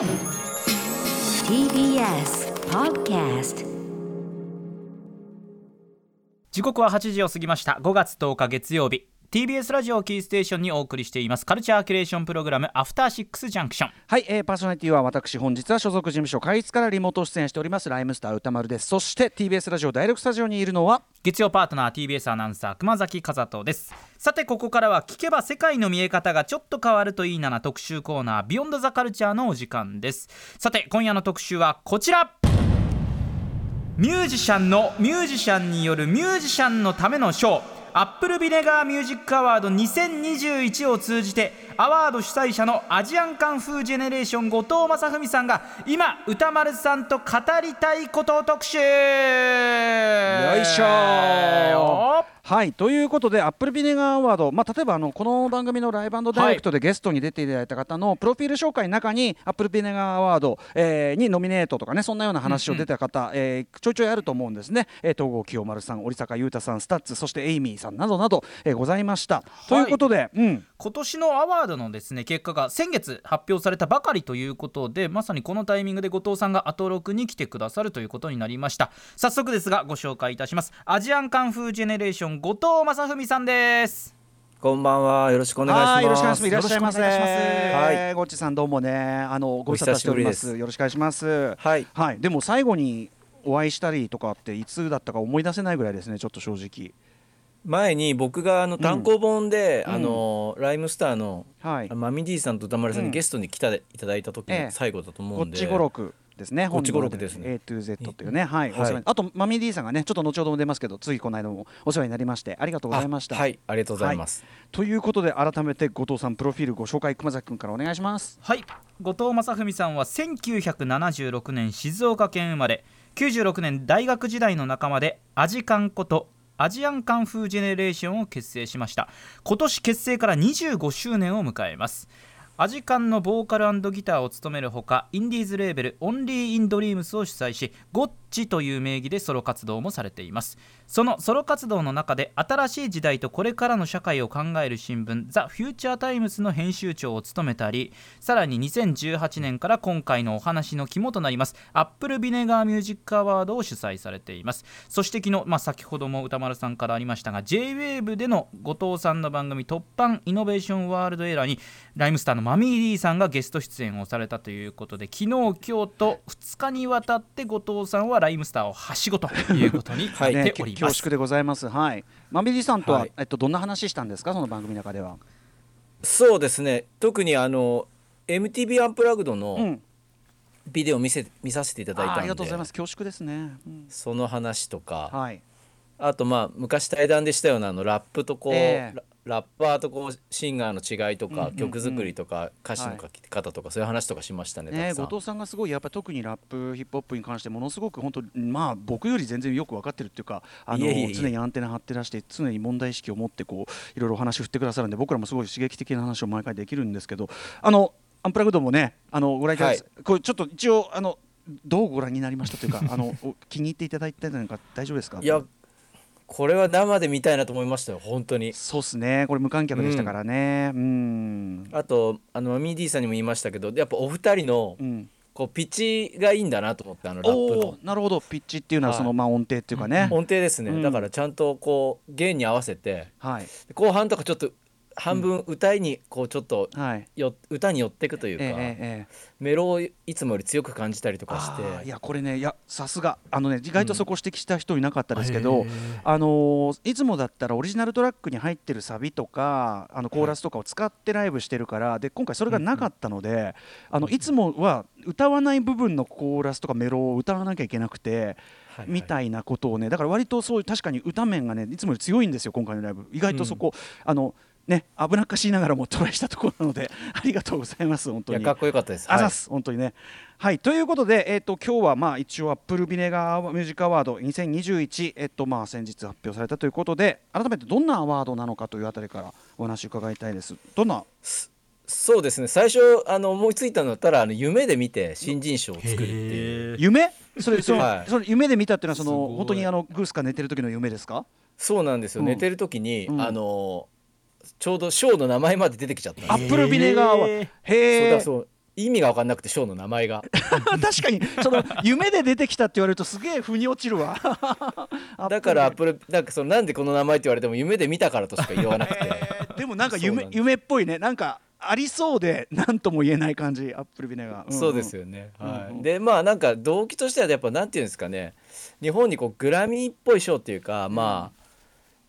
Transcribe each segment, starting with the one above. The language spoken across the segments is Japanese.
TBS Podcast 時刻は8時を過ぎました。5月10日月曜日。TBS ラジオキーステーションにお送りしています。カルチャーキュレーションプログラムアフターシックスジャンクション。はい、えー、パーソナリティは私本日は所属事務所会議からリモート出演しておりますライムスター歌丸です。そして TBS ラジオ第6スタジオにいるのは月曜パートナー TBS アナウンサー熊崎和人です。さてここからは聞けば世界の見え方がちょっと変わるといいなな特集コーナービヨンドザカルチャーのお時間です。さて今夜の特集はこちら。ミュージシャンのミュージシャンによるミュージシャンのためのショーアップルビネガーミュージックアワード2021を通じてアワード主催者のアジアンカンフージェネレーション後藤正文さんが今宇多丸さんと語りたいこと特集。よよいしょはいということでアップルビネガーアワード、まあ、例えばあのこの番組のライブダイレクトでゲストに出ていただいた方のプロフィール紹介の中にアップルビネガーアワード、えーにノミネートとかねそんなような話を出た方、えーちょいちょいあると思うんですね、えー東郷清丸さん折坂悠太さん STUTS そして AAAMYYYさんなどなど、えーございました。ということで、うん。今年のアワードのですね結果が先月発表されたばかりということでまさにこのタイミングで後藤さんがアトロクに来てくださるということになりました。早速ですがご紹介いたします。アジアンカンフージェネレーション後藤正文さんですこんばんは。よろしくお願いします。はいよろしくお願いします。いらっしゃいませ。はい、ゴッチさんどうもね、あのご無沙汰しております。よろしくお願いします。はいはい、でも最後にお会いしたりとかっていつだったか思い出せないぐらいですね。ちょっと正直。前に僕があの単行本で、うんあのライムスターの、はい。マミディさんと歌丸さんうんにゲストに来たいただいた時ええの最後だと思うんで、こっち語録ですね。こっち語録ですね A to Z というね、はい。はいお世話にあとマミー D さんがね、ちょっと後ほども出ますけど、ついこの間もお世話になりまして、ありがとうございました。あはい、ありがとうございます。ということで改めて後藤さんプロフィールご紹介熊崎君からお願いします。はい後藤正文さんは1976年静岡県生まれ96年大学時代の仲間でアジカンことアジアンカンフージェネレーションを結成しました今年結成から25周年を迎えますアジカンのボーカルギターを務めるほかインディーズレーベルオンリー・イン・ドリームスを主宰しゴッチという名義でソロ活動もされています。そのソロ活動の中で新しい時代とこれからの社会を考える新聞ザ・フューチャータイムズの編集長を務めたりさらに2018年から今回のお話の肝となりますアップルビネガーミュージックアワードを主催されています。そして昨日、まあ、先ほども歌丸さんからありましたが JWAVE での後藤さんの番組「突版イノベーションワールドエラー」にライムスターのマミー・リーさんがゲスト出演をされたということで昨日今日と2日にわたって後藤さんはライムスターをはしごということになっね、ております、恐縮でございます。はい。マミー D さんとは、はいえっとどんな話したんですか？その番組の中では。そうですね。特にあの MTV アンプラグドうのん。ビデオを見せ見させていただいあーあたんで、りがとうございます。恐縮ですね。うんその話とか、はい。あとまあ昔対談でしたようなあのラップとこう、ええララッパーとこうシンガーの違いとか、曲作りとか歌詞の書き方とか、そういう話とかしましたね。ね、後藤さんがすごいやっぱり特にラップヒップホップに関してものすごく本当まあ僕より全然よく分かってるっていうかあの常にアンテナ張ってらして常に問題意識を持ってこういろいろお話振ってくださるんで僕らもすごい刺激的な話を毎回できるんですけどあのアンプラグドもねあのご覧いただい。て、これちょっと一応あのどうご覧になりましたというかあのお気に入っていただいてなんか大丈夫ですか？いやこれは生で見たいなと思いましたよ本当に。そうっすね。これ無観客でしたからね。うん。あとあのマミー D さんにも言いましたけどやっぱお二人のうん。こうピッチがいいんだなと思ってあのラップの。なるほど。ピッチっていうのははい。その、まあ音程っていうかね、音程ですね、うん。だからちゃんとこう弦に合わせてはい。後半とかちょっと半分歌いにこうちょっとはい。よ歌に寄っていくというか、ええメロをいつもより強く感じたりとかして。やこれねいやさすが。あのね意外とそこ指摘した人いなかったですけど、へーあのーいつもだったらオリジナルトラックに入ってるサビとかあのコーラスとかを使ってライブしてるから、で今回それがなかったので、あのいつもは歌わない部分のコーラスとかメロを歌わなきゃいけなくて、はいはい。みたいなことをねだから割とそういう確かに歌面がねいつもより強いんですよ今回のライブ。意外とそこ、あのね危なっかしいながらもトライしたところなので ありがとうございます本当に。いやかっこよかったです。あざっはい。す本当にね。はいということで、えー、と今日はまあ一応アップルビネガーミュージックアワード2021、えっとまあ、先日発表されたということで改めてどんなアワードなのかというあたりからお話伺いたいです。どんな？そうですね。最初あの思いついたのだったらあの夢で見て新人賞を作るっていう。夢？それその、はい。その夢で見たっていうのはその本当にあのグースか寝てる時の夢ですか？そうなんですよ、うん。寝てる時に、うん。あのちょうど賞の名前まで出てきちゃったアップルビネガーは。へえそうだそう意味が分かんなくてショーの名前が。確かに。その夢で出てきたって言われるとすげえ腑に落ちるわ。だからアップルなんかそのなんでこの名前って言われても夢で見たからとしか言わなくて。えー。でもなんか夢夢っぽいね。なんかありそうで何とも言えない感じアップルビネガー、んん。そうですよね、うんうん。はい、でまあなんか動機としてはやっぱなんていうんですかね。日本にこうグラミーっぽい賞っていうか、まあ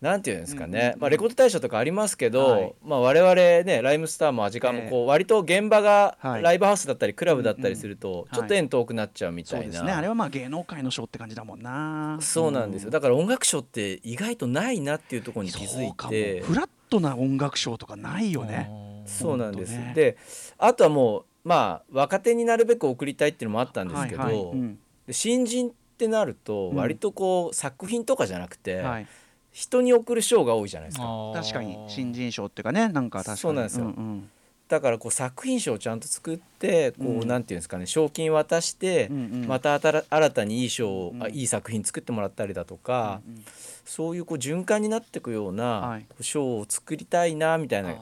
なんていうんですかね、うんうんうんまあ、レコード大賞とかありますけど、はい。まあ、我々ねライムスターもアジカンもこう割と現場がはい。ライブハウスだったりクラブだったりするとうんちょっと縁遠くなっちゃうみたいな、ですね。あれはまあ芸能界の賞って感じだもんな。そうなんですよ。だから音楽賞って意外とないなっていうところに気づいて。フラットな音楽賞とかないよね。そうなんです、ねであとはもうまあ若手になるべく送りたいっていうのもあったんですけど、はいはい。うん。で新人ってなるとうん割とこう作品とかじゃなくて、はい人に送る賞が多いじゃないですか。確かに新人賞っていうかねなんか確かに。そうなんですよ。んだからこう作品賞をちゃんと作ってこう、うん。なんていうんですかね賞金渡して、うんうん。また新新たにいい賞を、うんあいい作品作ってもらったりだとか、うんうん。そういうこう循環になっていくようはない賞を作りたいなみたいな、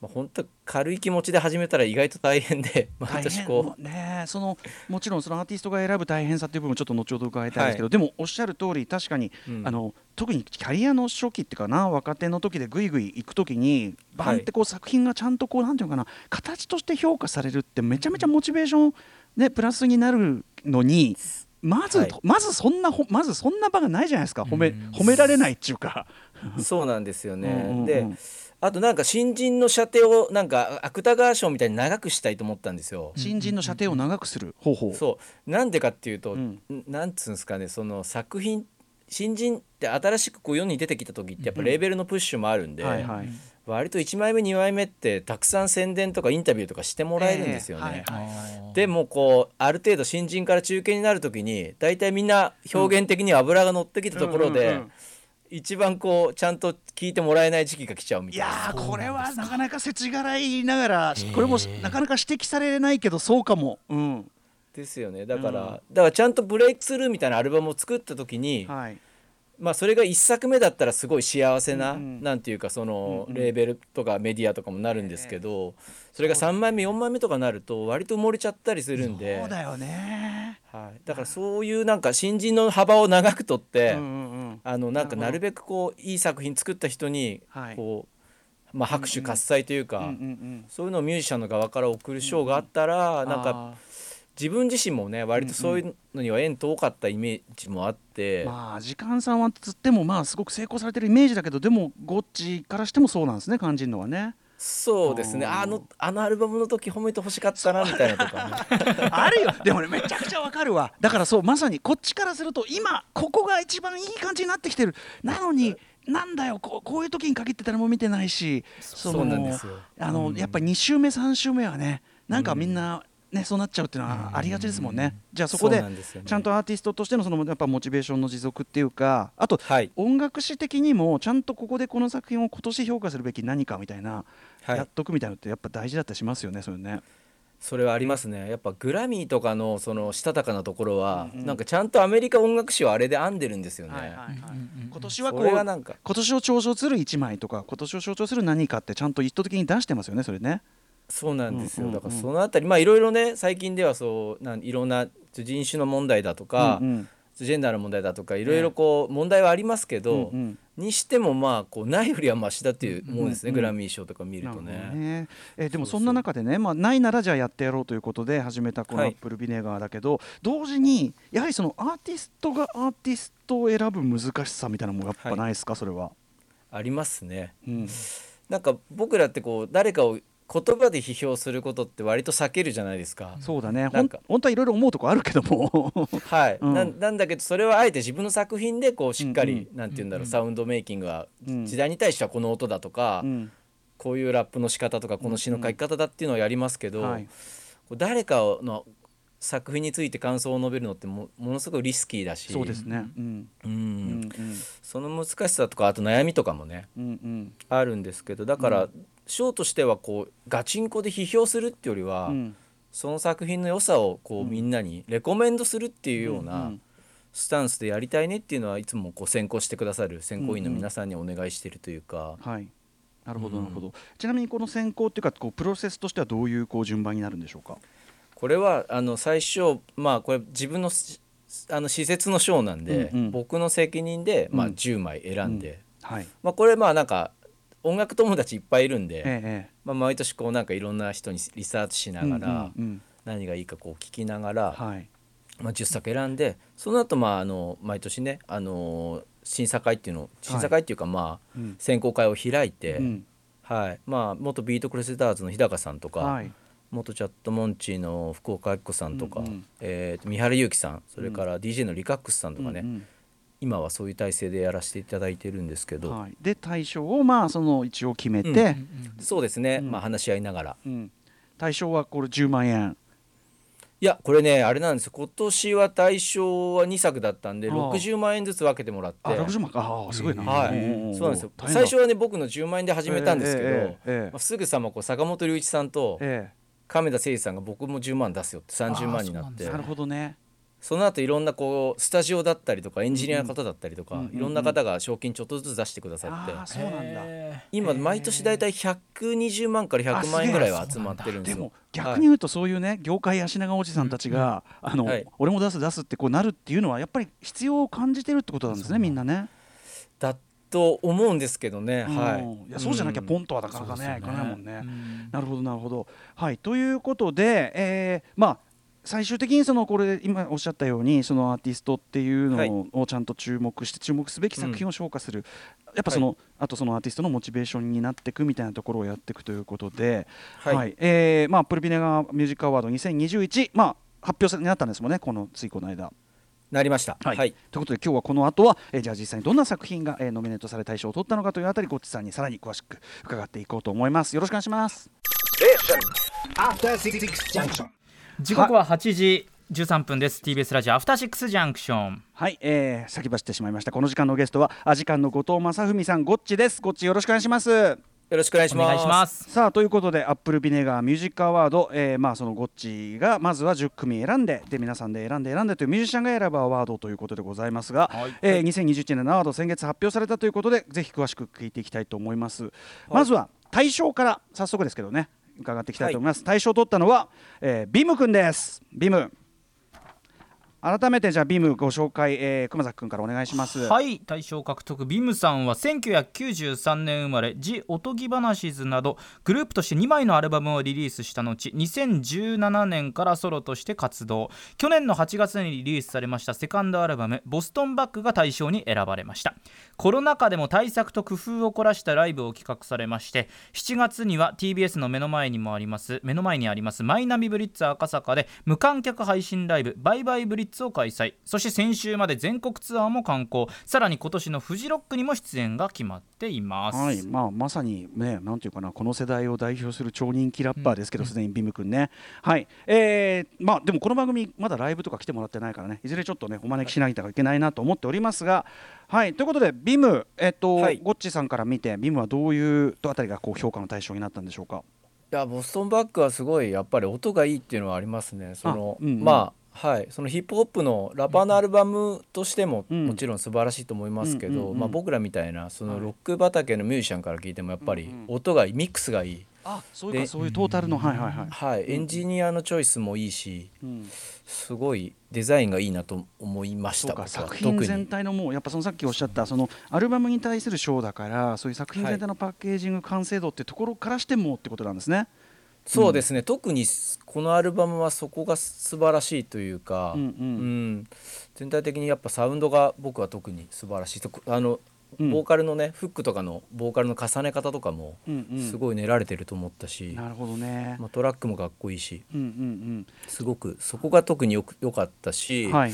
まあ、本当軽い気持ちで始めたら意外と大変で 毎年こう。ねそのもちろんそのアーティストが選ぶ大変さっていう部分もちょっと後ほど伺いたいですけど、でもおっしゃる通り確かに、うん。あの特にキャリアの初期っていうかな若手の時でぐいぐい行く時にバンってこう作品がちゃんとこうなんていうのかな形として評価されるってめちゃめちゃモチベーションねプラスになるのにまず、はい。まずそんなほまずそんな場がないじゃないですか。褒めうん。褒められないっていうか。そうなんですよね。うんうんうん。であとなんか新人の射程をなんか芥川賞みたいに長くしたいと思ったんですよ。新人の射程を長くする方法。そうなんでかっていうと、うんんなんつうんですかねその作品新人って新しくこう世に出てきた時ってやっぱレーベルのプッシュもあるんで、はいはい。割と1枚目2枚目ってたくさん宣伝とかインタビューとかしてもらえるんですよね。ええはいはいでもこうある程度新人から中堅になる時に大体みんな表現的に油が乗ってきたところで、うんうんうん一番こうちゃんと聞いてもらえない時期が来ちゃうみいたいな。やーこれはなかなか世知辛いながらこれもなかなか指摘されないけどそうかも、うん。ですよね。だから、うんだからちゃんとブレイクスルーみたいなアルバムを作った時に、はい、まあそれが1作目だったらすごい幸せな、なんていうかそのレーベルとかメディアとかもなるんですけど、それが3枚目4枚目とかなると割と埋もれちゃったりするんで。そうだよね、はい、だからそういうなんか新人の幅を長くとって、あのなんかなるべくこういい作品作った人にはい。こう、まあ、拍手喝采というか、そういうのをミュージシャンの側から送る賞があったら、なんかあ自分自身もね割とそういうのには縁遠かったイメージもあって、ーまあ時間さんはつってもまあすごく成功されてるイメージだけどでもゴッチからしてもそうなんですね感じるのはね。そうですね。あのあのアルバムの時褒めてほしかったなみたいなとか、ね、あるよ。でもねめちゃくちゃわかるわ。だからそうまさにこっちからすると今ここが一番いい感じになってきてる。なのになんだよこうこういう時に限って誰も見てないしそそうなんですよ。あの、やっぱり2週目3週目はねなんかみんな、ね、そうなっちゃうっていうのはありがちですもんね、じゃあそこでちゃんとアーティストとしてのそのやっぱモチベーションの持続っていうかあとはい。音楽史的にもちゃんとここでこの作品を今年評価するべき何かみたいな、はい。やっとくみたいなのってやっぱ大事だったりしますよねそれね。それはありますね。やっぱグラミーとかのそのしたたかなところは、うんうん。なんかちゃんとアメリカ音楽史をあれで編んでるんですよね、はいはいはい。うん今年はこれがなんか。今年を象徴する1枚とか今年を象徴する何かってちゃんと意図的に出してますよねそれね。そうなんですよ、うんうんうんだからそのあたりまあいろいろね最近ではそうなんいろんな人種の問題だとか、うんうん。ジェンダーの問題だとかいろいろこう問題はありますけど、うんうん。にしてもまあこうないよりはマシだっていうもんですね、うんうんグラミー賞とか見るとね。ね。えーでもそうそそうの中でね、まあ、ないならじゃあやってやろうということで始めたこのアはい。ップルビネガーだけど、同時にやはりそのアーティストがアーティストを選ぶ難しさみたいなのもやっぱないですか、それは？ありますね。うん。なんか僕らってこう誰かを言葉で批評することって割と避けるじゃないですか。そうだね。ほなんんか本当はいろいろ思うとこあるけども。はい、うん。なんなんだけどそれはあえて自分の作品でこうしっかり、うん。なんて言うんだろう、うん。サウンドメイキングはうん。時代に対してはこの音だとか、うん。こういうラップの仕方とかこの詩の書き方だっていうのをやりますけど、誰かの作品について感想を述べるのってもものすごいリスキーだし。そうですね。うん。うん。うんその難しさとかあと悩みとかもねうんうん。あるんですけどだから、賞としてはこうガチンコで批評するっていうよりは、うん。その作品の良さをこうみんなにレコメンドするっていうよううなんスタンスでやりたいねっていうのはいつもこう選考してくださる選考委員の皆さんにお願いしてるというか、はい。なるほどうん。なるほど、ちなみにこの選考っていうかこうプロセスとしてはどういうこう順番になるんでしょうか？これはあの最初まあこれ自分のしあの施設の賞なんで、うんうん。僕の責任で、まあ、うん。10枚選んで、はい。まあ、これまあなんか音楽友達いっぱいいるんで、ええまあ、毎年こうなんかいろんな人にリサーチしながら、うんうん何がいいかこう聞きながら、うんはい。まあ、10作選んでその後まああの毎年ね、あの審査会っていうの審査会っていうかまあうん。選考会を開いて、うん。はい。まあ、元ビートクレセダーズの日高さんとか、はい。元チャットモンチーの福岡晃子さんとか、うんうん。えーと三原勇希さんそれから DJ のリカックスさんとかね、うん今はそういう体制でやらせていただいてるんですけど、うんはい、で大賞をまあその一応決めて、うん。そうですね、うん。まあ、話し合いながら。うん。大賞はこれ10万円。いやこれねあれなんですよ。今年は大賞は2作だったんでああ。60万円ずつ分けてもらって。あ60万か。ああすごいな、はい。そうなんですよ。最初はね僕の10万円で始めたんですけど、ええええええ。まあ、すぐさまこう坂本龍一さんとえ亀田誠司さんが僕も10万出すよって30万になって。えなるほどねその後いろんなこうスタジオだったりとかエンジニアの方だったりとか、いろんな方が賞金ちょっとずつ出してくださって、そうなんだ。へ今毎年だいたい120万から100万円ぐらいは集まってるんでよ。ですも。逆に言うとそういうね業界足長おじさんたちが、あの、はい。俺も出す出すってこうなるっていうのはやっぱり必要を感じてるってことなんですねみんなね、だと思うんですけどね、はいうん。い。やそうじゃなきゃポンとはなかなかね,、いかないもんね、うん。なるほどなるほど。はい。ということで、えーまあ最終的にそのこれ今おっしゃったようにそのアーティストっていうはい。のをちゃんと注目して注目すべき作品を消化する、やっぱその、あとそのアーティストのモチベーションになっていくみたいなところをやっていくということで、はい。えーまあプルビネガーミュージックアワード2021まあ発表になったんですもんねこのついこの間。なりました。はい。はい、ということで今日はこの後は、えーじゃあ実際にどんな作品が、えーノミネートされ大賞を取ったのかというあたりゴッチさんにさらに詳しく伺っていこうと思います。よろしくお願いします。時刻は8時13分です。TBS ラジオアフターシックスジャンクション。はい、えー、先走ってしまいました。この時間のゲストはアジカンの後藤正文さん。ゴッチです。ゴッチよろしくお願いします。よろしくお願いします。さあということでアップルビネガーミュージックアワード、えーまあそのゴッチがまずは10組選んでで皆さんで選んで選んでというミュージシャンが選ぶアワードということでございますが、はい。えー2021年のアワード先月発表されたということでぜひ詳しく聞いていきたいと思います、まずは大賞から早速ですけどね伺っていきたいと思います、大賞を取ったのは、えービムくんです。ビム改めてじゃあビムご紹介、えー熊崎くんからお願いします。はい大賞獲得。ビムさんは1993年生まれ「ジ・おとぎ話ズ」などグループとして2枚のアルバムをリリースした後2017年からソロとして活動。去年の8月にリリースされましたセカンドアルバム「ボストンバック」が大賞に選ばれました。コロナ禍でも対策と工夫を凝らしたライブを企画されまして7月には TBS の目の前にもあります目の前にありますマイナビブリッツ赤坂で無観客配信ライブバイバイブリッツを開催。そして先週まで全国ツアーも観光さらに今年のフジロックにも出演が決まっています、はい。まあ、まさにねなんていうかなこの世代を代表する超人気ラッパーですけどすで、にビムくんね。はい。えー、まあでもこの番組まだライブとか来てもらってないからね。いずれちょっとねお招きしないといけないなと思っておりますが。はい。ということでビムえっと、はい。ゴッチさんから見てビムはどういうあたりがこう評価の対象になったんでしょうか？いやボストンバックはすごいやっぱり音がいいっていうのはありますね。そのあうんうん。まあはい、そのヒップホップのラッパーのアルバムとしてもうん。もちろん素晴らしいと思いますけど、まあ、僕らみたいなそはい。のロック畑のミュージシャンから聞いてもやっぱり音がいいミックスがいい、あそういうそういうトータルのはいはいはい、はい、エンジニアのチョイスもいいしうん、すごいデザインがいいなと思いましそうかた作品全体のもうやっぱそのさっきおっしゃったそのアルバムに対する賞だからそういう作品全体のパッケージング完成度ってところからしてもってことなんですね。そうですね、特にこのアルバムはそこが素晴らしいというか、うんうんうん全体的にやっぱサウンドが僕は特に素晴らしいとあの、うんボーカルのねフックとかのボーカルの重ね方とかもうんうんすごい練られてると思ったし、なるほどね。まあ、トラックもかっこいいしうんうんすごくそこが特によく良かったし、うん。はい。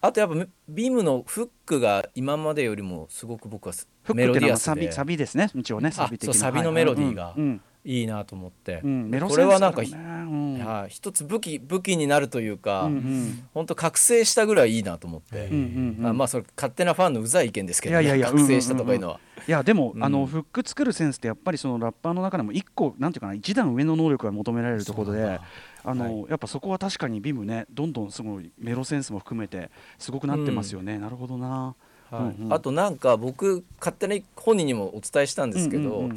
あとやっぱビームのフックが今までよりもすごく僕はすフックメロディアスでビサビですね。一応ねサビ的な。そうサビのメロディーがはいうんいいなと思って、うんこれはなんかねうん。はい一つ武器武器になるというか、うんうん。本当覚醒したぐらいいいなと思って、うんうんうんあまあそれ勝手なファンのうざい意見ですけど、ね、いやいや覚醒したとかいうのは、いやでも、うん。あのフック作るセンスってやっぱりそのラッパーの中でも一個なんていうかな一段上の能力が求められるところであの、やっぱそこは確かにビムねどんどんすごいメロセンスも含めてすごくなってますよね、なるほどな。はい。あとなんか僕勝手に本人にもお伝えしたんですけど、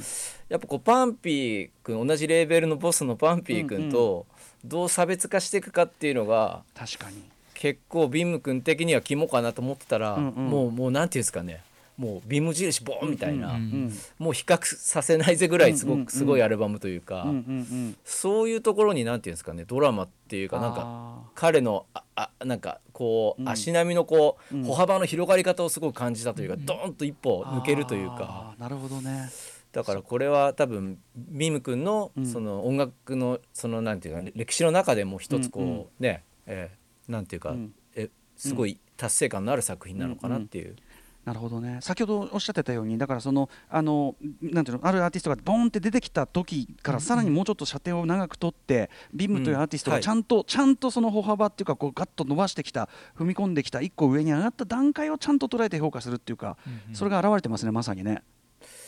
やっぱこうパンピー君同じレーベルのボスのパンピー君とどう差別化していくかっていうのが確かに。結構ビム君的には肝かなと思ってたら、もうもうなんていうんですかねもうビム印ボーンみたいな、うんうんもう比較させないぜぐらいすごうんうんうん。くすごいアルバムというか、うんうんうん。そういうところになんていうんですかねドラマっていうかなんかあ彼のああなんかこう、うん。足並みのこう、うん。歩幅の広がり方をすごく感じたというか、ドーンと一歩ー抜けるというか。なるほどね。だからこれは多分ミム君のうん。その音楽のそのなんていうか歴史の中でも一つこう、うんうん。ね、えーなんていうか、うん。えすごい達成感のある作品なのかなっていう。なるほどね。先ほどおっしゃってたようにだからそのあのなんていうのあるアーティストがボンって出てきた時からさらにもうちょっと射程を長く取って、ビムというアーティストうんはい。がちゃんと、ちゃんとその歩幅っていうかこうガッと伸ばしてきた踏み込んできた一個上に上がった段階をちゃんと捉えて評価するっていうか、それが現れてますねまさにね。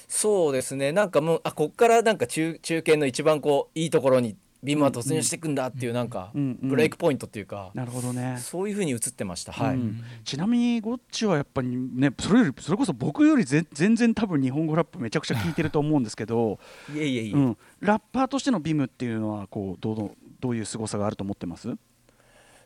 そうですね。なんかもうあこっからなんか中中堅の一番こういいところにビームは突入していくんだっていうなんかブレイクポイントっていうかなるほどね。そういう風に映ってました。はい、うんちなみにゴッチはやっぱりねそれよりそれこそ僕よりぜ全然多分日本語ラップめちゃくちゃ聞いてると思うんですけど、いえいえいえ、うん、ラッパーとしてのビムっていうのはこうどうどどういう凄さがあると思ってます？い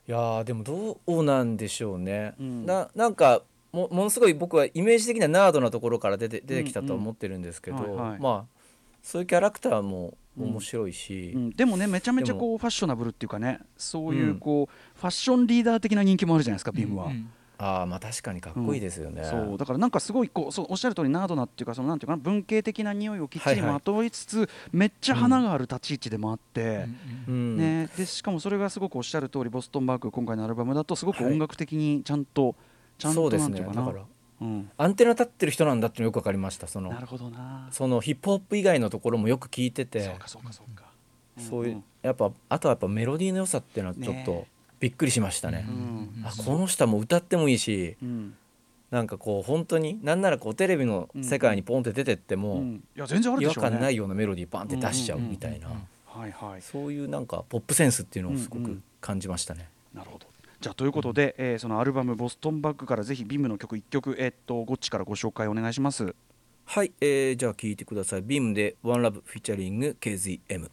やーでもどうなんでしょうね、うん。ななんかもものすごい僕はイメージ的なナードなところから出て出てきたとは思ってるんですけど、まあそういうキャラクターも面白いし、うん、でもねめちゃめちゃこうファッショナブルっていうかねそういううん。こう、ファッションリーダー的な人気もあるじゃないですかビムは。うん。ああまあ確かにかっこいいですよね、そう。だからなんかすごいこうそうおっしゃる通りナードなっていうかそのなんていうかな文系的な匂いをきっちりはいはいまといつつ、めっちゃ花がある立ち位置でもあって、うん。ね、でしかもそれがすごくおっしゃる通りボストンバーグ今回のアルバムだとすごくはい。音楽的にちゃんと、ちゃんとなんていうかな。ねうん、アンテナ立ってる人なんだっていうのよくわかりましたその。なるほどな。そのヒップホップ以外のところもよく聞いてて。そうかそうかそうか。そういう、んやっぱあとはやっぱメロディーの良さっていうのはちょっねとびっくりしましたね。う、んあこの人はもう歌ってもいいしうん。なんかこう本当になんならこうテレビの世界にポンって出てっても、うん。いや全然ある違和感ないようなメロディーバンって出しちゃうみたいな、はいはい。そういうなんかポップセンスっていうのをすごく感じましたね。なるほどじゃあということで、えーそのアルバム「ボストンバッグ」からぜひ BIMの曲1曲、えーっとゴッチからご紹介お願いしますはい、えー、じゃあ聴いてください。 BIMで One Love フィーチャリング KZM。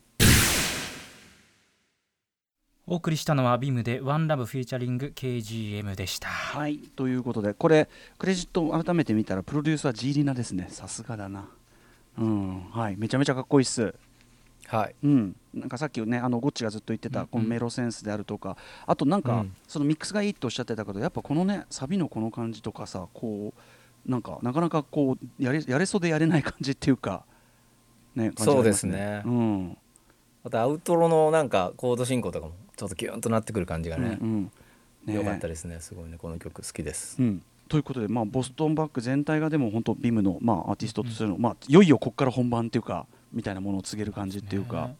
お送りしたのはビムでワンラブフィーチャリング KGM でした。はいということでこれクレジットを改めて見たらプロデューサージーリナですねさすがだなうんはいめちゃめちゃかっこいいっすはい。うん、なんかさっきねあのゴッチがずっと言ってたこのメロセンスであるとか、あとなんか、うん。そのミックスがいいっておっしゃってたけどやっぱこのねサビのこの感じとかさこうなんかなかなかこうやれやれそうでやれない感じっていうかね感じがありまそうですね。うん。またアウトロのなんかコード進行とかもちょっとキュンとなってくる感じがねう、んうん。良かったですね。すごいねこの曲好きです。うん、ということで、まあ、ボストンバック全体がでも本当ビムの、まあ、アーティストとしての、まあ、いよいよここから本番っていうかみたいなものを告げる感じっていうか。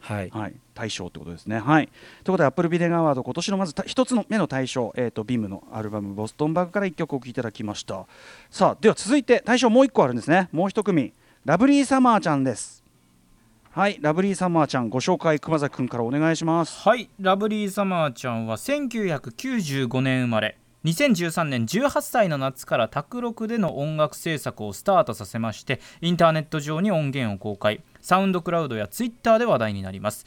はい。はい、大賞ってことですね。はい、ということで、アップルビデオアワード、今年のまずた一つの目の大賞、えー、とビムのアルバム、ボストンバッグから1曲お聴きいただきました。さあ、では続いて、大賞もう1個あるんですね、もう1組、ラブリーサマーちゃんです。はい、ラブリーサマーちゃん、ご紹介、熊崎君からお願いします。はいラブリーサマーちゃんは1995年生まれ2013年18歳の夏から宅録での音楽制作をスタートさせましてインターネット上に音源を公開。サウンドクラウドやツイッターで話題になります。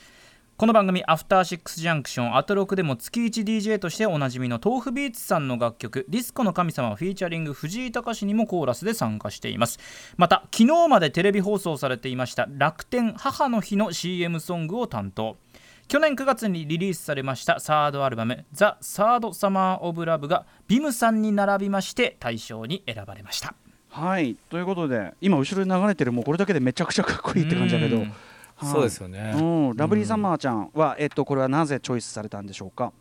この番組「アフターシックスジャンクション」アトロクでも月 1DJ としておなじみの tofubeatsさんの楽曲「ディスコの神様」フィーチャリング藤井隆にもコーラスで参加しています。また昨日までテレビ放送されていました楽天母の日の CM ソングを担当。去年9月にリリースされましたサードアルバム「ザ・サード・サマー・オブ・ラブ」がビムさんに並びまして大賞に選ばれました。はい、ということで、今、後ろに流れてる、もうこれだけでめちゃくちゃかっこいいって感じだけど、うん。はい。そうですよね。うん、ラブリーサマーちゃんは、えっと、これはなぜチョイスされたんでしょうか？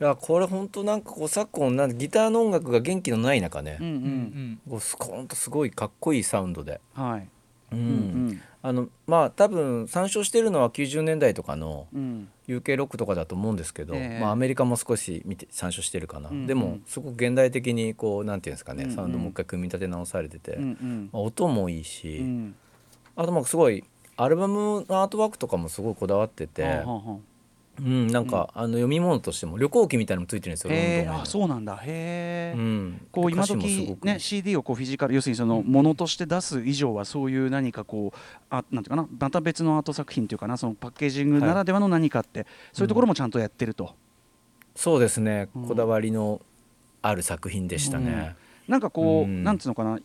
いやこれ本当なんかこう昨今なんかギターの音楽が元気のない中ね、うんうん、こうスコーンとすごいかっこいいサウンドで。はい、うん。うん。あのまあ多分参照してるのは90年代とかのうん UK ロックとかだと思うんですけど、ええ。まあ、アメリカも少し見て参照してるかな、うんでもすごく現代的にこうなんていうんですかね、うんうん。サウンドもう一回組み立て直されてて、うんうん。まあ、音もいいし、うん。あとまあすごいアルバムのアートワークとかもすごいこだわってて、うん、なんか、あの読み物としても旅行記みたいなのもついてるんですよ。あそうなんだ。へえ、うん、こう今時ね CD をこうフィジカル要するにそのものとして出す以上はそういう何かこうあなんていうかなまた別のアート作品っていうかなそのパッケージングならではの何かって、そういうところもちゃんとやってると、そうですね、うん。こだわりのある作品でしたね。なんかこう、うん。なんつうのかな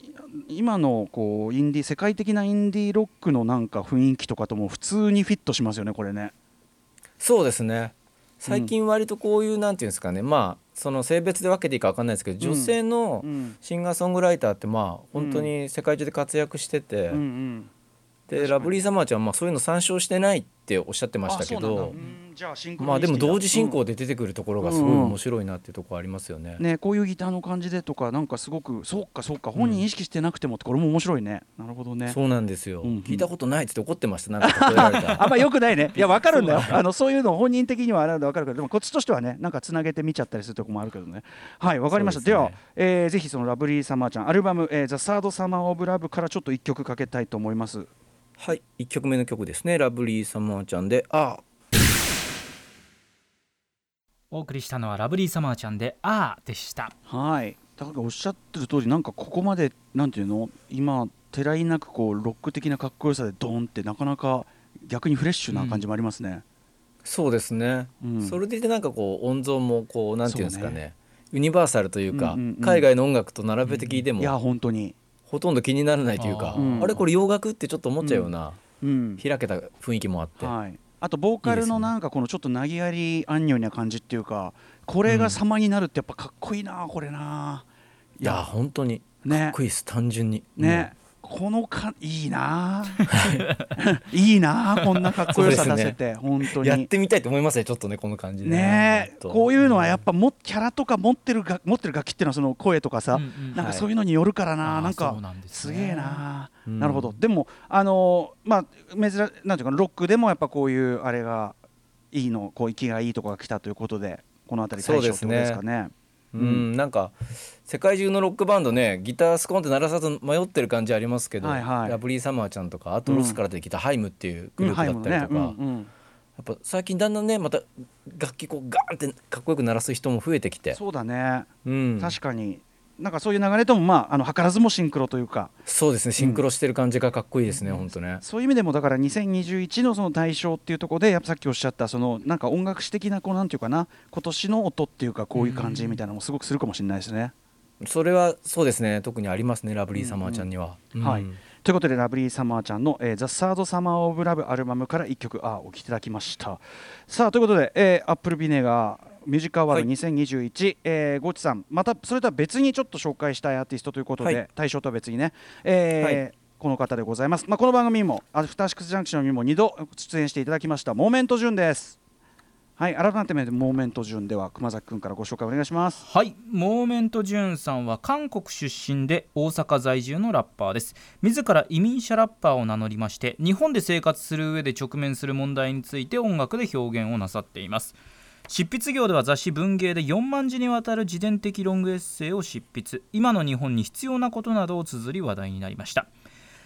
今のこうインディ世界的なインディーロックのなんか雰囲気とかとも普通にフィットしますよねこれね。そうですね。最近割とこういうなんていうんですかね。まあその性別で分けていいか分かんないですけど、うん。女性のうん。シンガーソングライターってまあ本当に世界中で活躍してて、でラブリーサマーちゃんはまあそういうの参照してないっておっしゃってましたけどまあでも同時進行で、で出てくるところがすごい面白いなっていうところありますよね。ね、こういうギターの感じでとかなんかすごくそうかそうか本人意識してなくてもってこれも面白いねなるほどね。そうなんですよ、うんうん聞いたことないって怒ってましたなんか あんまよくないね。いや、わかるんだよ。あの、そういうの本人的にはあるのわかるけど、でもこっちとしてはね、なんかつなげて見ちゃったりするとこもあるけどね。はい、わかりました。でそうですねは、えーぜひそのラブリーサマーちゃん、アルバム、えー、ザ・サード・サマー・オブ・ラブからちょっと一曲かけたいと思います。はい1曲目の曲ですね。ラブリーサマーちゃんで「あお送りしたのはラブリーサマーちゃんで「あー」でした。はい。だからおっしゃってる通り、なんかここまで、なんていうの、今、てらいなくこう、ロック的なかっこよさでドーンって、なかなか逆にフレッシュな感じもありますね。そうですね、うん。それでいてなんかこう音像もこうなんていうんですかね。ユニバーサルというか、うんうんうん。海外の音楽と並べて聴いても、いや、本当に。ほとんど気にならないというか、あれこれ洋楽ってちょっと思っちゃうような、うん。開けた雰囲気もあって、はい、あとボーカルのなんかこのちょっと投げやりアンニョイな感じっていうかこれが様になるってやっぱかっこいいなこれな。いや。本当に。かねっこいいです。単純に。ねこのかいいな。いいなこんなかっこよさ出せて、本当に。やってみたいと思いますねちょっとねこの感じで。ねこういうのはやっぱもキャラとか持ってるが持ってる楽器っていうのはその声とかさ、うんうんなんかそういうのによるからな、あーなんかそうなんですすねげえな、うん。なるほど。でもあのーまあ珍なんていうかなロックでもやっぱこういうあれがいいのこう息がいいとこが来たということでこの辺り大賞ってことですかねうん、なんか世界中のロックバンドねギタースコンって鳴らさず迷ってる感じありますけど、はいはい。ラブリーサマーちゃんとかあとロスから出てきたハイムっていうグループだったりとか、うんねやっぱ最近だんだんねまた楽器こうガーンってかっこよく鳴らす人も増えてきて。そうだね、うん、確かになんかそういう流れともまああの図らずもシンクロというか。そうですねシンクロしてる感じがかっこいいですね、本当ね。そういう意味でもだから2021のその対象っていうところでやっぱさっきおっしゃったそのなんか音楽史的なこうなんていうかな今年の音っていうかこういう感じみたいなのもすごくするかもしれないですね。それはそうですね特にありますねラブリーサマーちゃんには、うん。はいということでラブリーサマーちゃんの「えー、ザ・サード・サマー・オブ・ラブ」アルバムから1曲あお聴きいただきました。さあということで、えー、アップルビネガーミュージックアワード2021、えーゴッチさんまたそれとは別にちょっと紹介したいアーティストということで、はい。対象とは別にね、えーはい。この方でございます、まあ、この番組にもアフターシックスジャンクションにも2度出演していただきましたモーメントジュンです。はい改めてモーメントジュンでは熊崎君からご紹介お願いします。はい。モーメントジュンさんは韓国出身で大阪在住のラッパーです。自ら移民者ラッパーを名乗りまして日本で生活する上で直面する問題について音楽で表現をなさっています執筆業では雑誌文芸で4万字にわたる自伝的ロングエッセイを執筆。今の日本に必要なことなどを綴り話題になりました。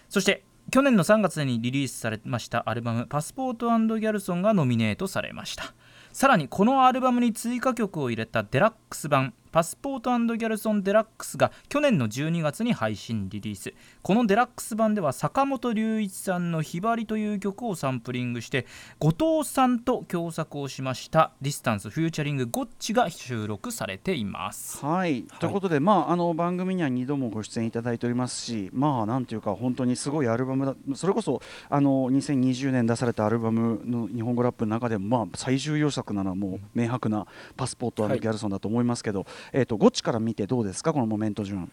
そして去年の3月にリリースされましたアルバム「パスポートギャルソン」がノミネートされました。さらにこのアルバムに追加曲を入れたデラックス版「パスポートギャルソンデラックス」が去年の12月に配信リリース。このデラックス版では坂本龍一さんの「ひばり」という曲をサンプリングして後藤さんと共作をしました「ディスタンスフィーチャリングゴッチ」が収録されています。はい、ということで、まあ、あの番組には2度もご出演いただいておりますし、まあ、なんていうか、本当にすごいアルバムだ、それこそあの2020年出されたアルバムの日本語ラップの中でも、まあ、最重要作なのはもう明白なパスポートギャルソンだと思いますけど、えー、とゴッチから見てどうですか、このモメント順。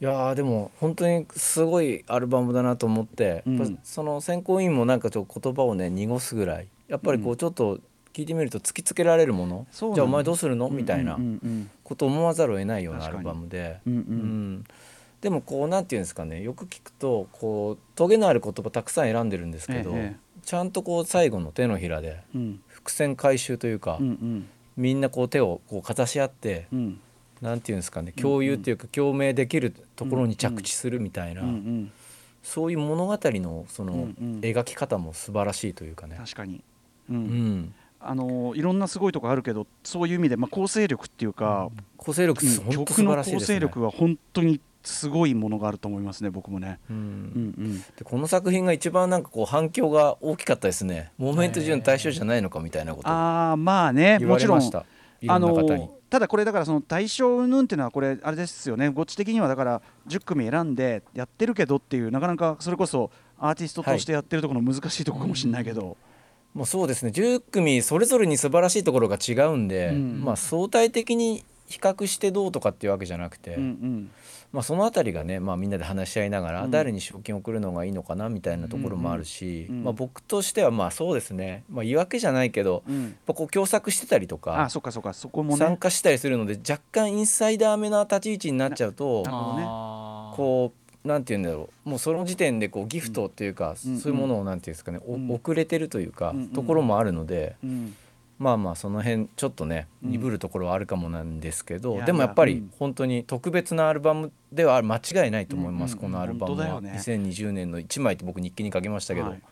いやーでも本当にすごいアルバムだなと思って、うん。その選考委員もなんかちょっと言葉をね濁すぐらいやっぱりこううちょっと聞いてみると突きつけられるもの、そうなんだ。じゃあお前どうするの？みたいなことを思わざるを得ないようなアルバムで、うんうん。うんでもこうなんていうんですかね。よく聞くとこうトゲのある言葉たくさん選んでるんですけど、ええ。ちゃんとこう最後の手のひらでうん。伏線回収というか、うんうんみんなこう手をこうかざし合って、うん。なんていうんですかね共有っていうか共鳴できるところに着地するみたいな、うんうんそういう物語のその描き方も素晴らしいというかね。確かに、ううん。ん、あのいろんなすごいとこあるけどそういう意味で、まあ、構成力っていうか、構成力うん。本当曲の素晴らしい構ですね。成力は本当にすごいものがあると思いますね僕もね。うん。うんうん。でこの作品が一番なんかこう反響が大きかったですね。モーメント順対象じゃないのかみたいなこと。ああまあね言もちろん。あのただこれだからその対象云々っていうのはこれあれですよね。ゴッチ的にはだから10組選んでやってるけどっていうなかなかそれこそアーティストとしてやってるところの難しいところかもしれないけど、もうそうですね。10組それぞれに素晴らしいところが違うんで、うん。まあ相対的に比較してどうとかっていうわけじゃなくて、うんうんまあ、そのあたりがね、まあ、みんなで話し合いながら、うん。誰に賞金を送るのがいいのかなみたいなところもあるし、まあ、僕としてはまあそうですね、まあ、言い訳じゃないけど、やっこう共作してたりとあかそっかそっか。そこも参ね加したりするので若干インサイダーめな立ち位置になっちゃうとこうなんて言うんだろう。もうその時点でこうギフトっていうか、うんそういうものをなんていうんですかね、遅れてるというか、うんところもあるので。うんまあまあその辺ちょっとねうん。鈍るところはあるかもなんですけど、いやでもやっぱり本当に特別なアルバムでは間違いないと思います、うん。このアルバムは、ね。2020年の1枚って僕日記に書きましたけど、はい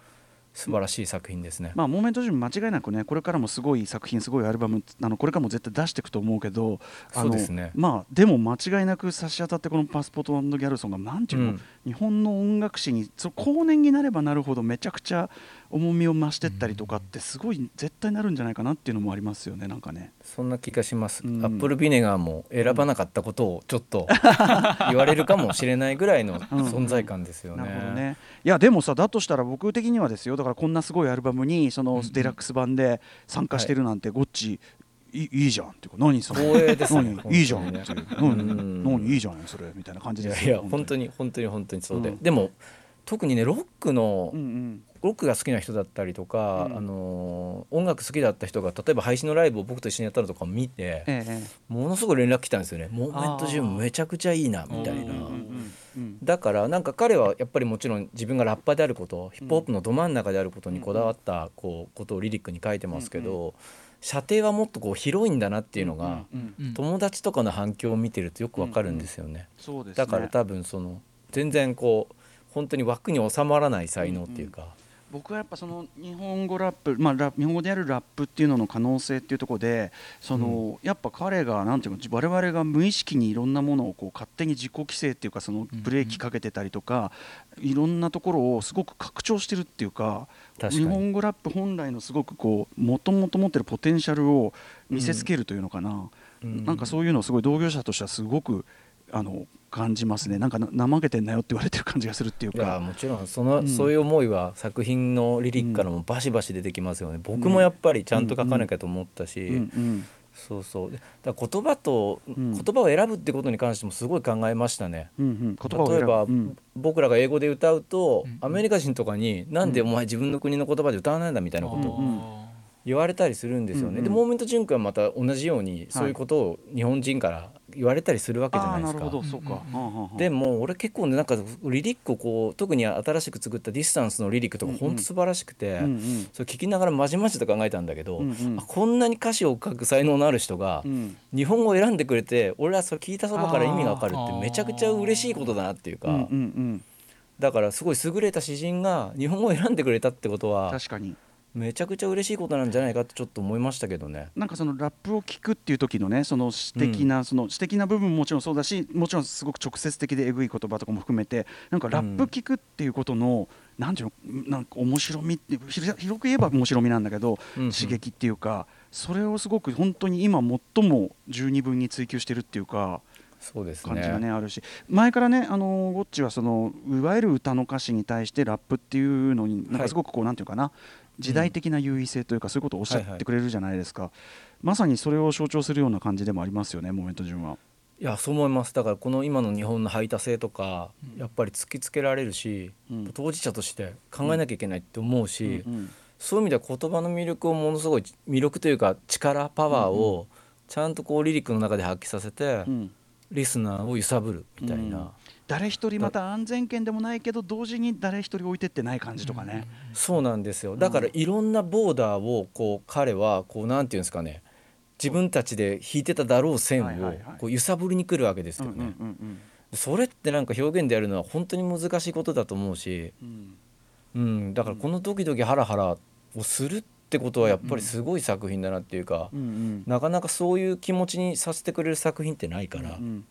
素晴らしい作品ですね、まあ、モーメントジム間違いなくねこれからもすごい作品すごいアルバムあのこれからも絶対出していくと思うけどあのそうですね。まあでも間違いなく差し当たってこのパスポートギャルソンがなんていうの、うん。日本の音楽史にそう後年になればなるほどめちゃくちゃ重みを増してったりとかってすごい絶対なるんじゃないかなっていうのもありますよねなんかね。そんな気がします、うん。アップルビネガーも選ばなかったことをちょっと 言われるかもしれないぐらいの存在感ですよね。なるほどね。いやでもさだとしたら僕的にはですよだからこんなすごいアルバムにそのデラックス版で参加してるなんてゴッチいいいじゃんっていうか何それ？光栄ですね。何？いいじゃんっていう。何？いいじゃんよそれみたいな感じいですよ。やいや本当に本当に。本当にそうで、うん。でも特にねロックの、うんうん。ロックが好きな人だったりとか、うん。あのー音楽好きだった人が例えば配信のライブを僕と一緒にやったのとかを見て、ええ。えものすごい連絡来たんですよね「モー。メントジムめちゃくちゃいいな」みたいな。えうんうんうんだからなんか彼はやっぱりもちろん自分がラッパーであることヒップホップのど真ん中であることにこだわったこうことをリリックに書いてますけど射程はもっとこう広いんだなっていうのが友達とかの反響を見てるとよくわかるんですよね。だから多分その全然こう本当に枠に収まらない才能っていうか、僕はやっぱその日本語ラップ、まあ、ラ日本語でやるラップっていうのの可能性っていうところでその、やっぱ彼がなんていうか我々が無意識にいろんなものをこう勝手に自己規制っていうかそのブレーキかけてたりとか、いろんなところをすごく拡張してるっていうか日本語ラップ本来のすごくこうもともと持ってるポテンシャルを見せつけるというのかな、うん。なんかそういうのをすごい同業者としてはすごくあの感じますね。なんかな怠けてんなよって言われてる感じがするっていういやか。もちろんその、うん。そういう思いは作品のリリックからもバシバシ出てきますよね、僕もやっぱりちゃんと書かなきゃと思ったし、そうそう。でだから言葉と、ん。言葉を選ぶってことに関してもすごい考えましたね。うんうん、例えば、うん。僕らが英語で歌うと、うん。アメリカ人とかに「なんでお前自分の国の言葉で歌わないんだ」みたいなことをうん言われたりするんですよね。うんうん。で Moment Joon君はまた同じようにそういうことを日本人から言われたりするわけじゃないですか。なるほど。そうか、でも俺結構ねなんかリリックをこう特に新しく作った「ディスタンス」のリリックとか本当素晴らしくて、うんうん。それ聞きながらまじまじと考えたんだけど、うんうん。あこんなに歌詞を書く才能のある人がうん。日本語を選んでくれて俺はそれ聞いたそばから意味がわかるってめちゃくちゃ嬉しいことだなっていうか、うんうんうん。だからすごい優れた詩人が日本語を選んでくれたってことは確かにめちゃくちゃ嬉しいことなんじゃないかってちょっと思いましたけどね。なんかそのラップを聞くっていう時のねその詩的な、その詩的な部分ももちろんそうだしもちろんすごく直接的でえぐい言葉とかも含めてなんかラップ聞くっていうことの、なんていうのなんか面白みってひ広く言えば面白みなんだけど、うんうん刺激っていうかそれをすごく本当に今最も十二分に追求してるっていうか。そうです感じがねね。あるし前からねあのゴッチはそのいわゆる歌の歌詞に対してラップっていうのになんはいかすごくこう、なんていうかな時代的な優位性というか、そういうことをおっしゃってくれるじゃないですか、まさにそれを象徴するような感じでもありますよねモーメント順は。いやそう思います。だからこの今の日本の排他性とか、やっぱり突きつけられるし、うん。当事者として考えなきゃいけないって思うし、うんそういう意味では言葉の魅力をものすごい魅力というか力パワーをちゃんとこうリリックの中で発揮させて、うん。リスナーを揺さぶるみたいな、うん誰一人また安全圏でもないけど同時に誰一人置いてってない感じとかね。そうなんですよ。だからいろんなボーダーをこう彼はこうなんていうんですかね。自分たちで引いてただろう線をこう揺さぶりに来るわけですよね。うんうんうんそれってなんか表現でやるのは本当に難しいことだと思うし、うん。うん、だからこのドキドキハラハラをするっってことはやっぱりすごい作品だなっていうか、うんうん。なかなかそういう気持ちにさせてくれる作品ってないから、うん。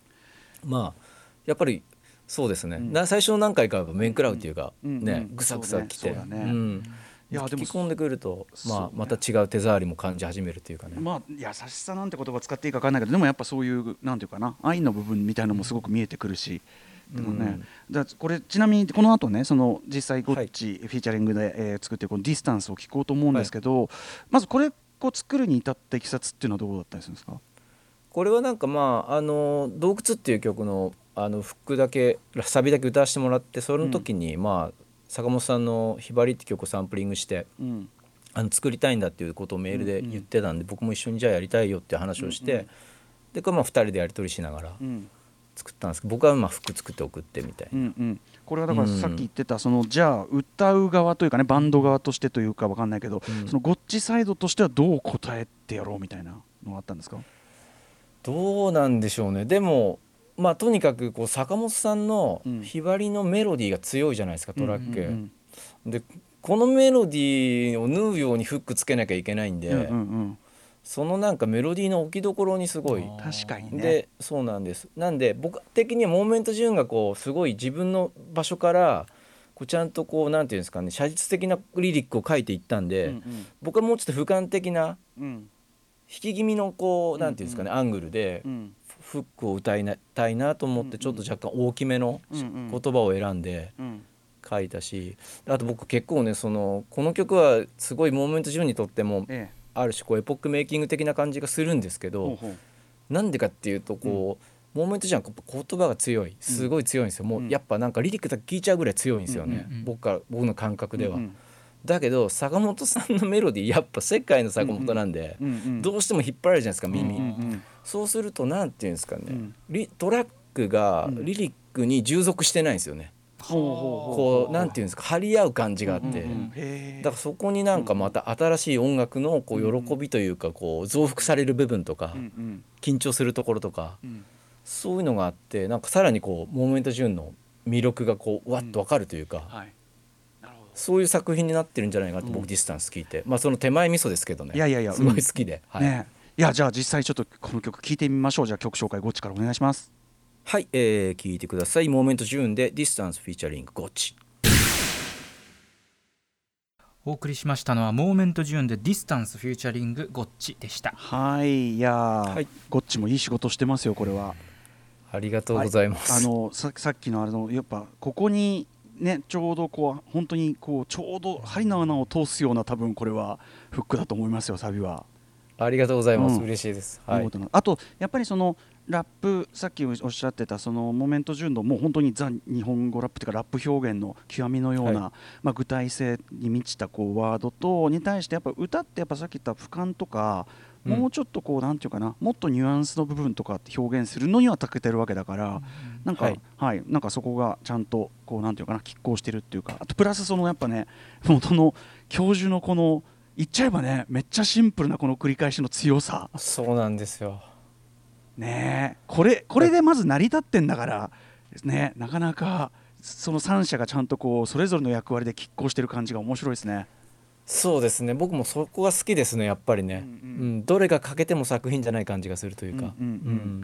まあやっぱりそうですね、ん。な最初の何回かは面食らうっていうか、うん。ねうん。ぐさぐさきてね。いやでも引き込んでくると、まあまた違う手触りも感じ始めるっていうかね、まあ優しさなんて言葉使っていいか分かんないけどでもやっぱそういうなんていうかな愛の部分みたいのもすごく見えてくるし。でもね、だからこれちなみにこの後ねその実際ゴッチフィーチャリングで、えー作ってるこのディスタンスを聞こうと思うんですけど、まずこれを作るに至ったいきさつっていうのはどうだったりするんですか？これはなんかまああの「洞窟」っていう曲のあのフックだけサビだけ歌わせてもらってその時に、まあ坂本さんの「ひばり」って曲をサンプリングしてうん。あの作りたいんだっていうことをメールで言ってたんで、僕も一緒にじゃあやりたいよっていう話をして、でまあ2人でやり取りしながらうん。作ったんですけど僕はまあ服作って送ってみたいな。うんうん、これはだからうん。さっき言ってたそのじゃあ歌う側というかねバンド側としてというかわかんないけど、うん。そのゴッチサイドとしてはどう答えてやろうみたいなのがあったんですか？どうなんでしょうね。でもまあとにかくこう坂本さんのうん。ひばりのメロディーが強いじゃないですかトラック。うんでこのメロディーを縫うようにフックつけなきゃいけないんで、うんうんうん。そのなんかメロディーの置きどころにすごい。確かにね。でそうなんです。なんで僕的にはモーメント・ジューンがこうすごい自分の場所からこうちゃんとこうなんていうんですかね写実的なリリックを書いていったんで、うん僕はもうちょっと俯瞰的なうんうん引き気味のこうなんていうんですかね、アングルでうん。フックを歌いたいなと思ってちょっと若干大きめの言葉を選んでうん。書いたしあと僕結構ねそのこの曲はすごいモーメント・ジューンにとってもええ。ある種こうエポックメイキング的な感じがするんですけど、なんでかっていうとこう、モーメントじゃん言葉が強いすごい強いんですよ、もうやっぱなんかリリックだけ聞いちゃうぐらい強いんですよね、僕から僕の感覚では、うんだけど坂本さんのメロディーやっぱ世界の坂本なんで、どうしても引っ張られるじゃないですか耳、そうするとなんていうんですかね、トラックがうん。リリックに従属してないんですよね、こうなんていうんですか張り合う感じがあって、だからそこになんかまた新しい音楽のこう喜びというかこう増幅される部分とか緊張するところとかうん。そういうのがあってなんかさらにこうモーメント・ジューンの魅力がこうわっとわかるというかそういう作品になってるんじゃないかって僕ディスタンス聞いて。まあその手前味噌ですけどね。いやいやいやすごい好きで。はい。ね。いやじゃあ実際ちょっとこの曲聴いてみましょう。じゃあ曲紹介ゴッチからお願いします。はいえー聞いてください。モーメント・ジューンでディスタンスフィーチャリングゴッチ。お送りしましたのはモーメントジューンでディスタンスフィーチャリングゴッチでした。はい。いやー、はい。ゴッチもいい仕事してますよこれは。ありがとうございます、あのささっきのあのやっぱここにねちょうどこう本当にこうちょうど針の穴を通すような多分これはフックだと思いますよサビは。ありがとうございます、うん。嬉しいです。はい。あとやっぱりそのラップさっきおっしゃってたそのモメント純度もう本当にザ日本語ラップというかラップ表現の極みのような、はまあ、具体性に満ちたこうワードとに対してやっぱ歌ってやっぱさっき言った俯瞰とか、うんもうちょっとこうなんていうかなもっとニュアンスの部分とかって表現するのには長けてるわけだから、なんか、ははい。い、なんかそこがちゃんとこうなんていうかな拮抗してるっていうかあとプラスそのやっぱね元の教授のこの言っちゃえばねめっちゃシンプルなこの繰り返しの強さ。そうなんですよ。ねえ。これこれでまず成り立ってんだからねなかなかその3者がちゃんとこうそれぞれの役割で拮抗してる感じが面白いですね。そうですね。僕もそこが好きですねやっぱりね、ううん。んうんどれが欠けても作品じゃない感じがするというか、うんうん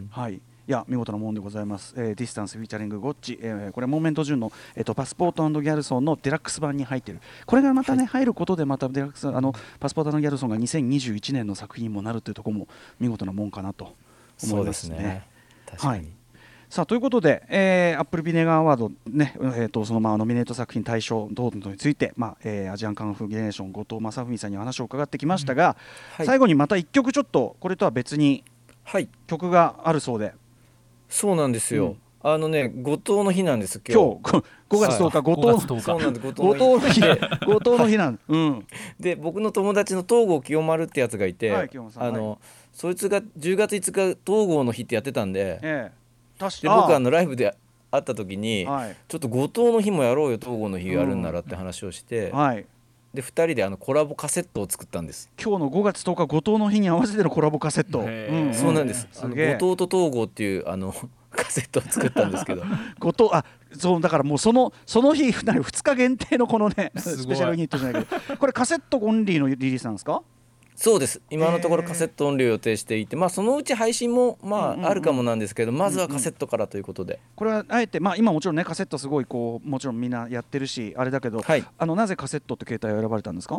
うん。はい。いや見事なもんでございます、えーディスタンスフィーチャリングゴッチ、えーこれモーメントジューンの、えー、とパスポートギャルソンのデラックス版に入っている。これがまたね、入ることでまたデラックスあのパスポートギャルソンが2021年の作品にもなるというところも見事なもんかなと思いまそうですすねね。確かに、はいさあということで、えー、アップルビネガーアワード、ねえー、とそのままノミネート作品大賞等々について、まあえーアジアンカンフージェネレーション後藤正文さんにお話を伺ってきましたが、はい。最後にまた1曲ちょっとこれとは別にはい。曲があるそうで。そうなんですよ、あのね後藤の日なんです今今日日5月10日後5藤月10そうなん日です後後藤の日。藤の日で 後藤の日なんうん。で僕の友達の東郷清丸ってやつがいて、はい清丸さんあの、そいつが10月5日東郷の日ってやってたんでええ。確でか僕あのライブで会った時に、はい。ちょっと後藤の日もやろうよ東郷の日やるんならって話をして、はい。で2人であのコラボカセットを作ったんです、今日の5月10日後藤の日に合わせてのコラボカセット、へえんそうなんです。後藤と東郷っていうあの カセットを作ったんですけど。後藤あそうだからもうそのその日な2日限定のこのねスペシャルユニットじゃないけど。これカセットオンリーのリリースなんですか？そうです。今のところカセット音量を予定していてまあそのうち配信もまうんうんうん。ああるかもなんですけどまずはカセットからということで。これはあえてまあ今もちろんねカセットすごいこうもちろんみんなやってるしあれだけど、はい。あのなぜカセットって携帯を選ばれたんですか？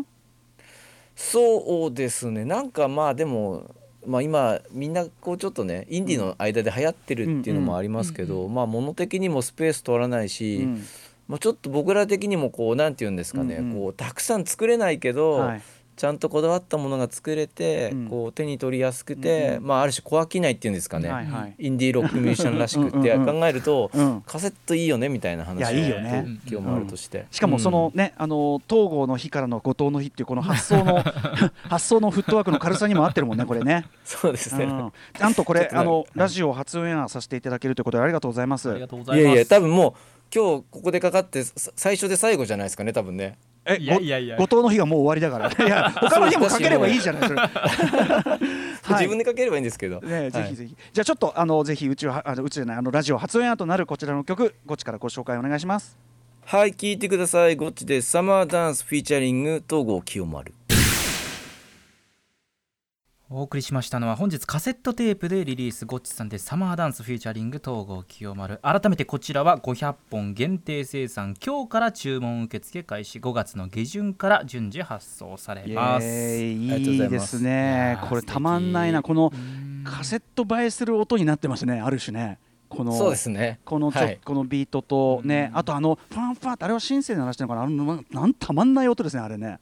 そうですね。なんかまあでもまあ今みんなこうちょっとねインディーの間で流行ってるっていうのもありますけどまあ物的にもスペース取らないし、うん。まあ、ちょっと僕ら的にもこうなんて言うんですかね、うんうん。こうたくさん作れないけど、はいちゃんとこだわったものが作れて、うん。こう手に取りやすくて、うんまあある種小商いっていうんですかね、はいはい。インディーロックミュージシャンらしくってうんうんうん考えると、うん。カセットいいよねみたいな話いやいいよね。今日もあるとして、しかもそのね、あの東郷の日からの後藤の日っていうこの発想の 発想のフットワークの軽さにも合ってるもんねこれね。そうですね、うん、なんとこれあのラジオ初オンエアさせていただけるということでありがとうございます。ありがとうございます。いやいや多分もう今日ここでかかってさ最初で最後じゃないですかね多分ねえいやいやいや。ご後藤の日がもう終わりだから。いや他の日もかければいいじゃないそれ。はい。自分でかければいいんですけど、ね、ぜはい。ひぜひ、じゃあちょっとあのぜひ宇宙はあの宇宙じゃないあのラジオ初オンエアとなるこちらの曲ゴッチからご紹介お願いします。はい聞いてください。ゴッチでサマーダンスフィーチャリング東郷清丸お送りしましたのは本日カセットテープでリリースゴッチさんでサマーダンスフューチャリング東郷清丸。改めてこちらは500本限定生産。今日から注文受付開始。5月の下旬から順次発送されます。イエーイ。ありがとういいございます。ですね。これたまんないな。このうん。カセット映えする音になってますね。ある種ね。このそうですね。このちょ、はい。このビートとね。あとあのファンファーってあれはシンセで鳴らしてるのかな？あのなんなんたまんない音ですねあれね。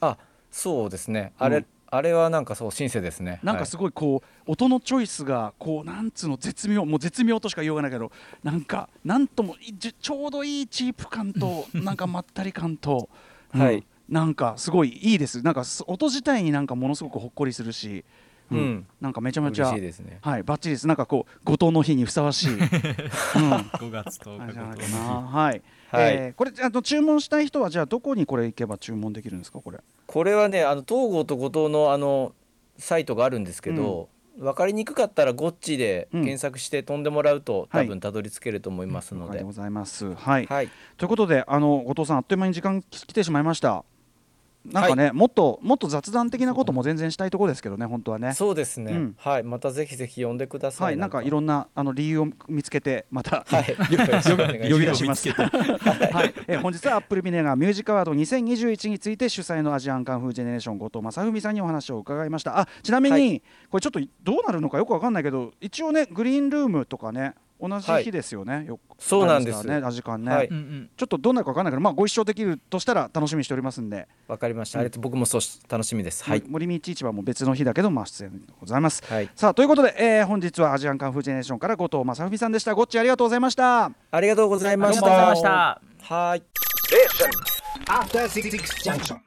あそうですね。あれ、うんあれはなんかそうシンセですね。なんかすごいこう、音のチョイスがこうなんつうの絶妙もう絶妙としか言いようがないけどなんかなんともちょうどいいチープ感と なんかまったり感と、うん。はいなんかすごいいいです。なんかす音自体になんかものすごくほっこりするし、うん。なんかめちゃめちゃ嬉しいですね。はいバッチリです。なんかこう後藤の日にふさわしい、うん、5月10日あれじゃない後かなはい、はい。えーこれあの注文したい人はじゃあどこにこれ行けば注文できるんですか？これ。これはねあの東郷と後藤のあのサイトがあるんですけど、分かりにくかったらゴッチでうん。検索して飛んでもらうと、はい。多分たどり着けると思いますので、了解でございます。はい、はい。ということであの後藤さんあっという間に時間き来てしまいましたなんかね、もっともっと雑談的なことも全然したいところですけどね本当はね。そうですね、うん。はい。またぜひぜひ呼んでください。はいなんかいろんなあの理由を見つけてまた、はい。よろしくお願いします。呼び出します。はい、えー本日はアップルビネガーミュージックアワード2021について主催のアジアンカンフージェネレーション後藤正文さんにお話を伺いました。あちなみに、はい。これちょっとどうなるのかよくわかんないけど一応ねグリーンルームとかね同じ日ですよね。よそうなんですねラジカンね。はいちょっとどんなるかわかんないけどまあご一緒できるとしたら楽しみにしておりますんで。わかりました、う僕もそうし楽しみですはい、森道市場も別の日だけどまあ出演でございます。はい、さあということで、えー本日はアジアンカンフージェネレーションから後藤正文さんでした。ごっちありがとうございました。ありがとうございあましたりがとうございましたはい Junction.